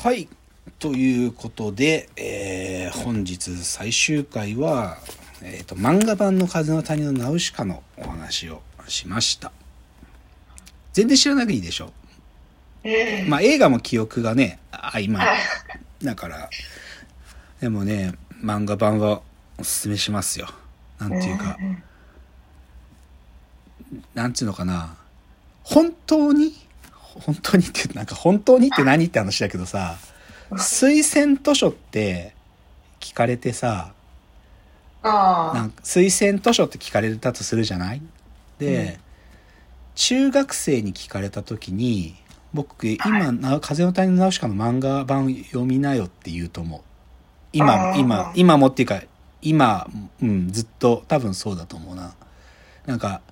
はい。ということで、えー本日最終回は、えーと、漫画版の風の谷のナウシカのお話をしました。全然知らなくていいでしょ。まあ映画も記憶がね、曖昧。だから、でもね、漫画版はおすすめしますよ。なんていうか、なんていうのかな。本当に本当にって、なんか本当にって何って話だけどさ、推薦図書って聞かれてさ、あなんか推薦図書って聞かれたとするじゃない？で、うん。中学生に聞かれた時に、僕、今、な風の谷のナウシカの漫画版読みなよって言うと思う。今、今、今もっていうか、今、うん、ずっと多分そうだと思うな。なんか、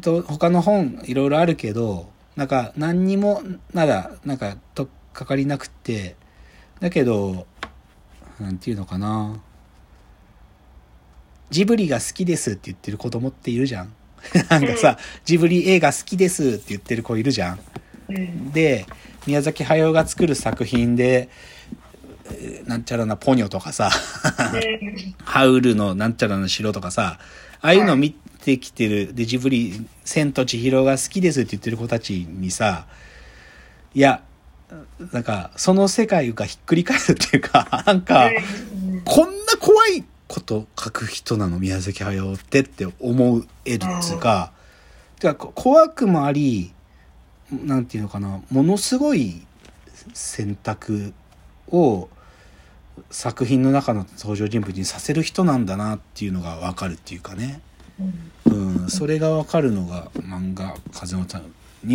と他の本いろいろあるけど、なんか何にも、まだ、なんか、とっかかりなくって、だけど、なんていうのかな。ジブリが好きですって言ってる子供っているじゃん。なんかさ、ジブリ映画好きですって言ってる子いるじゃん。うんで、宮崎駿が作る作品で、えーなんちゃらなポニョとかさ、ハウルのなんちゃらな城とかさ、ああいうの見てきてる、で、ジブリ、千と千尋が好きですって言ってる子たちにさ、いや、なんか、その世界がひっくり返るっていうか、なんか、こんな怖いこと書く人なの？宮崎駿ってって思えるっつうか、てか怖くもあり、なんていうのかな、ものすごい選択を作品の中の登場人物にさせる人なんだなっていうのがわかるっていうかね。うん、それがわかるのが漫画「風の谷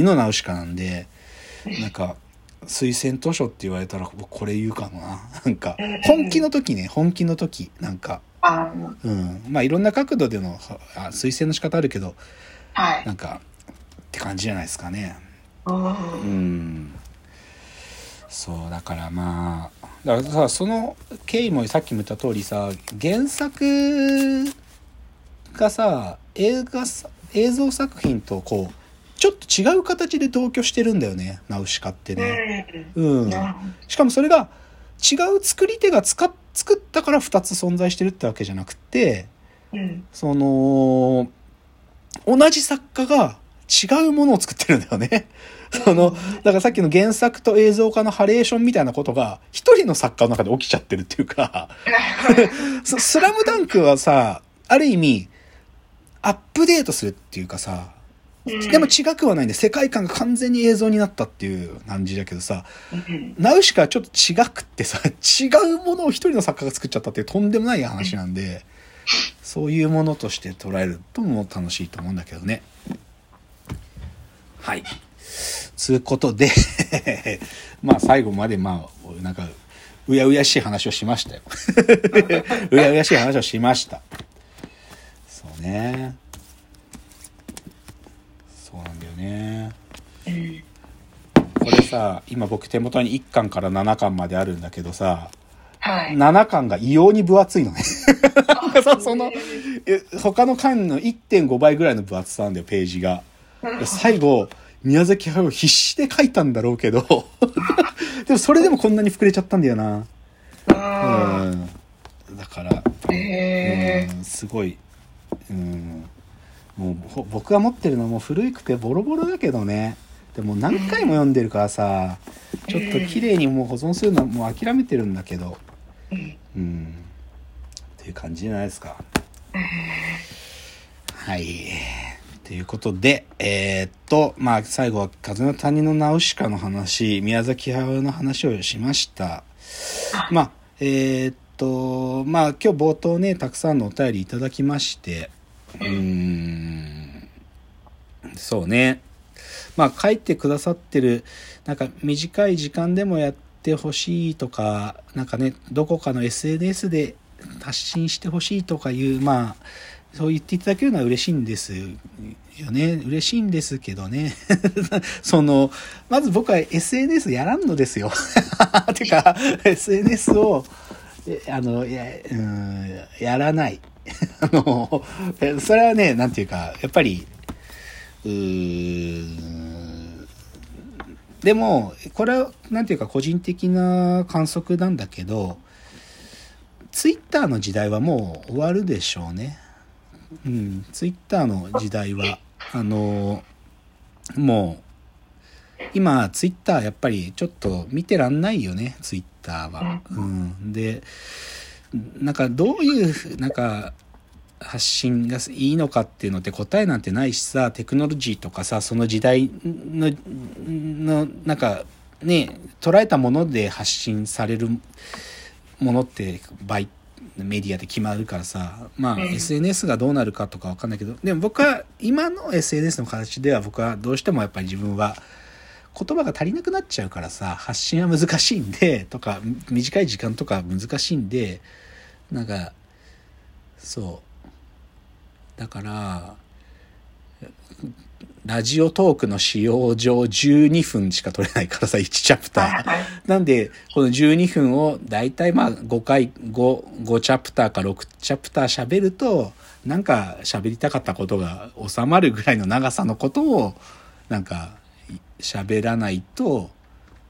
のナウシカ」なんでなんか推薦図書って言われたら僕これ言うかもな。なんか本気の時ね本気の時なんかあうん。まあいろんな角度でのあ推薦の仕方あるけどはい。なんかって感じじゃないですかね。うん。うん。そうだからまあだからさその経緯もさっきも言った通りさ原作がさ映画さ映像作品とこうちょっと違う形で同居してるんだよねナウシカってね。うん、しかもそれが違う作り手が使っ作ったから2つ存在してるってわけじゃなくてどうん。その同じ作家が違うものを作ってるんだよね。その、だからさっきの原作と映像化のハレーションみたいなことが、一人の作家の中で起きちゃってるっていうか、ススラムダンクはさ、ある意味、アップデートするっていうかさ、でも違くはないんで、世界観が完全に映像になったっていう感じだけどさ、うんナウシカはちょっと違くってさ、違うものを一人の作家が作っちゃったっていうとんでもない話なんで、そういうものとして捉えるとも楽しいと思うんだけどね。はい。つうことで、まあ最後までまあ、なんか、うやうやしい話をしましたよ。うやうやしい話をしました。そうね。そうなんだよね。うんこれさ、今僕手元に1巻から7巻まであるんだけどさ、はい7巻が異様に分厚いのね。なんかさ、その、え他の巻の1.5倍ぐらいの分厚さなんだよ、ページが。で最後、宮崎駿必死で書いたんだろうけど、でもそれでもこんなに膨れちゃったんだよな。あうん。だから、ーへうん、すごい、うん。もうほ僕が持ってるのも古くてボロボロだけどね。でも何回も読んでるからさ、ちょっと綺麗にもう保存するのはもう諦めてるんだけど、ーうんうん。っていう感じじゃないですか。はい。ということで、えーっと、まあ、最後は風の谷のナウシカの話、宮崎駿の話をしました。まあ、えーっと、まあ、今日冒頭ね、たくさんのお便りいただきまして、うん、そうね。まあ、書いてくださってる、なんか短い時間でもやってほしいとか、なんかね、どこかの SNS で発信してほしいとかいう、まあ、そう言っていただけるのは嬉しいんですよね。嬉しいんですけどね。その、まず僕は SNS やらんのですよ。てか、SNS を、あの、や、うん、やらない。あの、えそれはね、なんていうか、やっぱり、うでも、これは、なんていうか個人的な観測なんだけど、ツイッターの時代はもう終わるでしょうね。うん、ツイッターの時代は、あの、もう、今、ツイッターやっぱりちょっと見てらんないよね、ツイッターは。うん。で、なんかどういう、なんか、発信がいいのかっていうのって答えなんてないしさ、テクノロジーとかさ、その時代の、の、なんか、ね、捉えたもので発信されるものって、バイメディアで決まるからさ、まあ、うん。SNS がどうなるかとかわかんないけど、でも僕は、今の SNS の形では僕はどうしてもやっぱり自分は、言葉が足りなくなっちゃうからさ、発信は難しいんで、とか、短い時間とか難しいんで、なんか、そう。だから、ラジオトークの使用上12分しか取れないからさ、1チャプター。なんで、この12分をだいたいまあ5回、5、5チャプターか6チャプター喋ると、なんか喋りたかったことが収まるぐらいの長さのことを、なんか喋らないと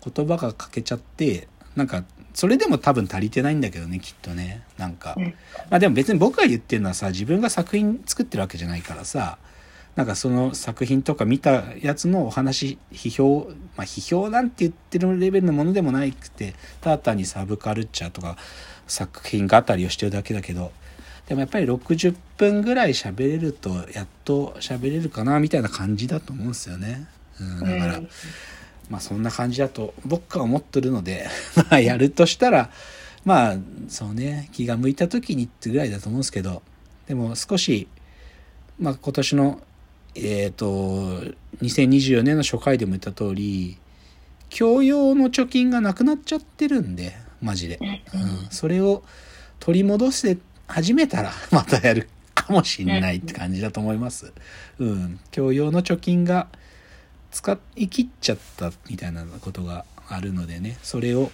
言葉が欠けちゃって、なんかそれでも多分足りてないんだけどね、きっとね。なんか。うんまあでも別に僕が言ってるのはさ、自分が作品作ってるわけじゃないからさ、なんかその作品とか見たやつのお話、批評、まあ批評なんて言ってるレベルのものでもないくて、ただ単にサブカルチャーとか作品語りをしてるだけだけど、でもやっぱり60分ぐらい喋れると、やっと喋れるかな、みたいな感じだと思うんですよね。うん、だから、うん。まあそんな感じだと僕は思ってるので、まあやるとしたら、まあそうね、気が向いた時にってぐらいだと思うんですけど、でも少し、まあ今年の、えっ、と、2024年の初回でも言った通り、教養の貯金がなくなっちゃってるんで、マジで。うん、それを取り戻して始めたら、またやるかもしれないって感じだと思います。うん、教養の貯金が使い切っちゃったみたいなことがあるのでね、それを、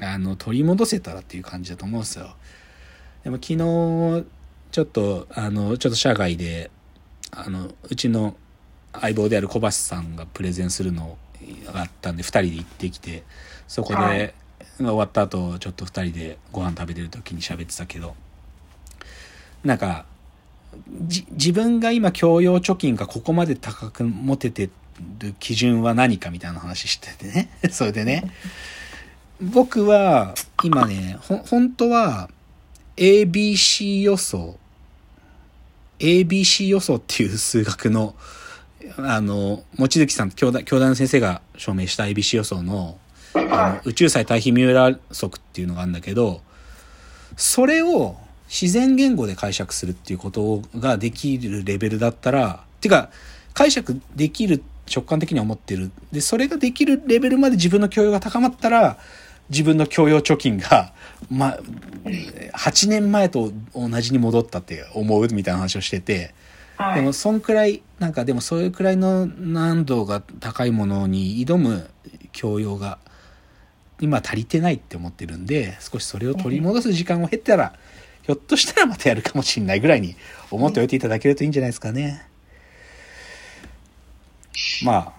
あの、取り戻せたらっていう感じだと思うんですよ。でも昨日、ちょっと、あの、ちょっと社外で、あの、うちの相棒である小橋さんがプレゼンするのがあったんで、二人で行ってきて、そこで、はい終わった後、ちょっと二人でご飯食べてる時に喋ってたけど、なんか、じ自分が今教養貯金がここまで高く持ててる基準は何かみたいな話しててね。それでね。僕は今ね、ほ、本当は ABC 予想、ABC 予想っていう数学の、あの、望月さん、兄弟、兄弟の先生が証明した ABC 予想の、あの宇宙際対比ミューラー則っていうのがあるんだけど、それを自然言語で解釈するっていうことができるレベルだったら、てか、解釈できる直感的には思ってる。で、それができるレベルまで自分の教養が高まったら、自分の教養貯金が、ま、8年前と同じに戻ったって思うみたいな話をしてて、はい。でも、そんくらい、なんかでもそういうくらいの難度が高いものに挑む教養が今足りてないって思ってるんで、少しそれを取り戻す時間を経ったら、ひょっとしたらまたやるかもしれないぐらいに思っておいていただけるといいんじゃないですかね。まあ、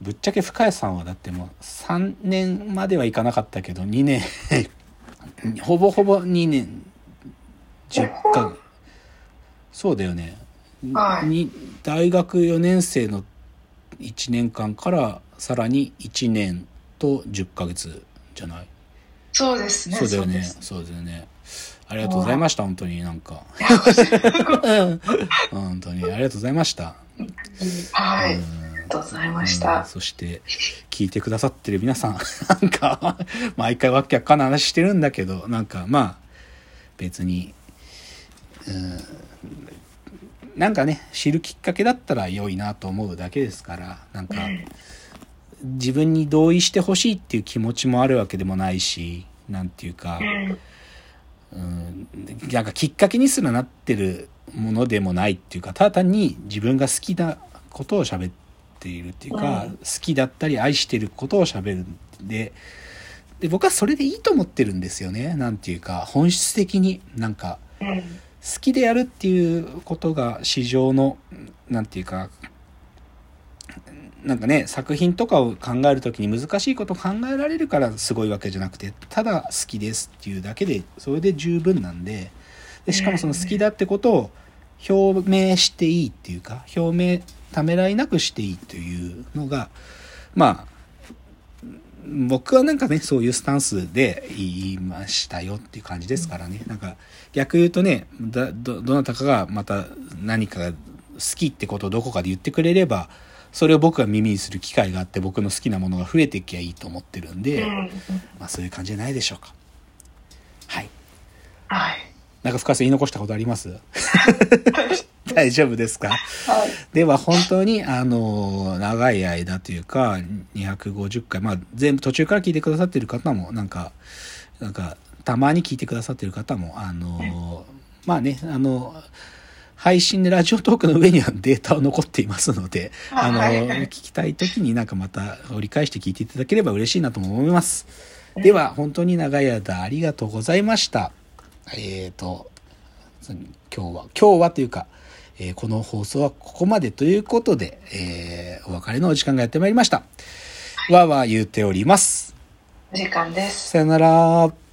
ぶっちゃけ深谷さんはだってもう3年まではいかなかったけど、2年、ほぼほぼ2年、10ヶ月。そうだよね。はい。に大学4年生の1年間からさらに1年と10ヶ月じゃない？そうですね。そうだよね。そうだよね。ありがとうございました本当に。なんか。本当に。ありがとうございましたはい。あうん。りがとうございましうん。た。そして聞いてくださってる皆さん なんか毎回わけわかんない話してるんだけどなんかまあ別にうん。なんかね知るきっかけだったら良いなと思うだけですからなんか自分に同意してほしいっていう気持ちもあるわけでもないしなんていうかうん。うんなんかきっかけにすらなってるものでもないっていうかただ単に自分が好きなことを喋っているっていうか、うん好きだったり愛してることを喋るんでで僕はそれでいいと思ってるんですよねなんていうか本質的になんかうん。好きでやるっていうことが市場のなんていうかなんかね、作品とかを考えるときに難しいことを考えられるからすごいわけじゃなくて、ただ好きですっていうだけで、それで十分なんで、でしかもその好きだってことを表明していいっていうか、表明、ためらいなくしていいというのが、まあ、僕はなんかね、そういうスタンスで言いましたよっていう感じですからね。なんか、逆言うとね、だ、ど、どなたかがまた何かが好きってことをどこかで言ってくれれば、それを僕が耳にする機会があって僕の好きなものが増えていきゃいいと思ってるんで、まあそういう感じじゃないでしょうか。はい。はい。なんか深瀬言い残したことあります？大丈夫ですか、はい、では本当にあの長い間というか250回まあ全部途中から聞いてくださってる方もなんかなんかたまに聞いてくださってる方もあのまあねあの配信でラジオトークの上にはデータを残っていますので、あの、聞きたい時になんかまた折り返して聞いていただければ嬉しいなとも思います。では、本当に長い間ありがとうございました。えっ、ー、と、今日は、今日はというか、えー、この放送はここまでということで、えー、お別れのお時間がやってまいりました。わーわー言うております。お時間です。さよなら。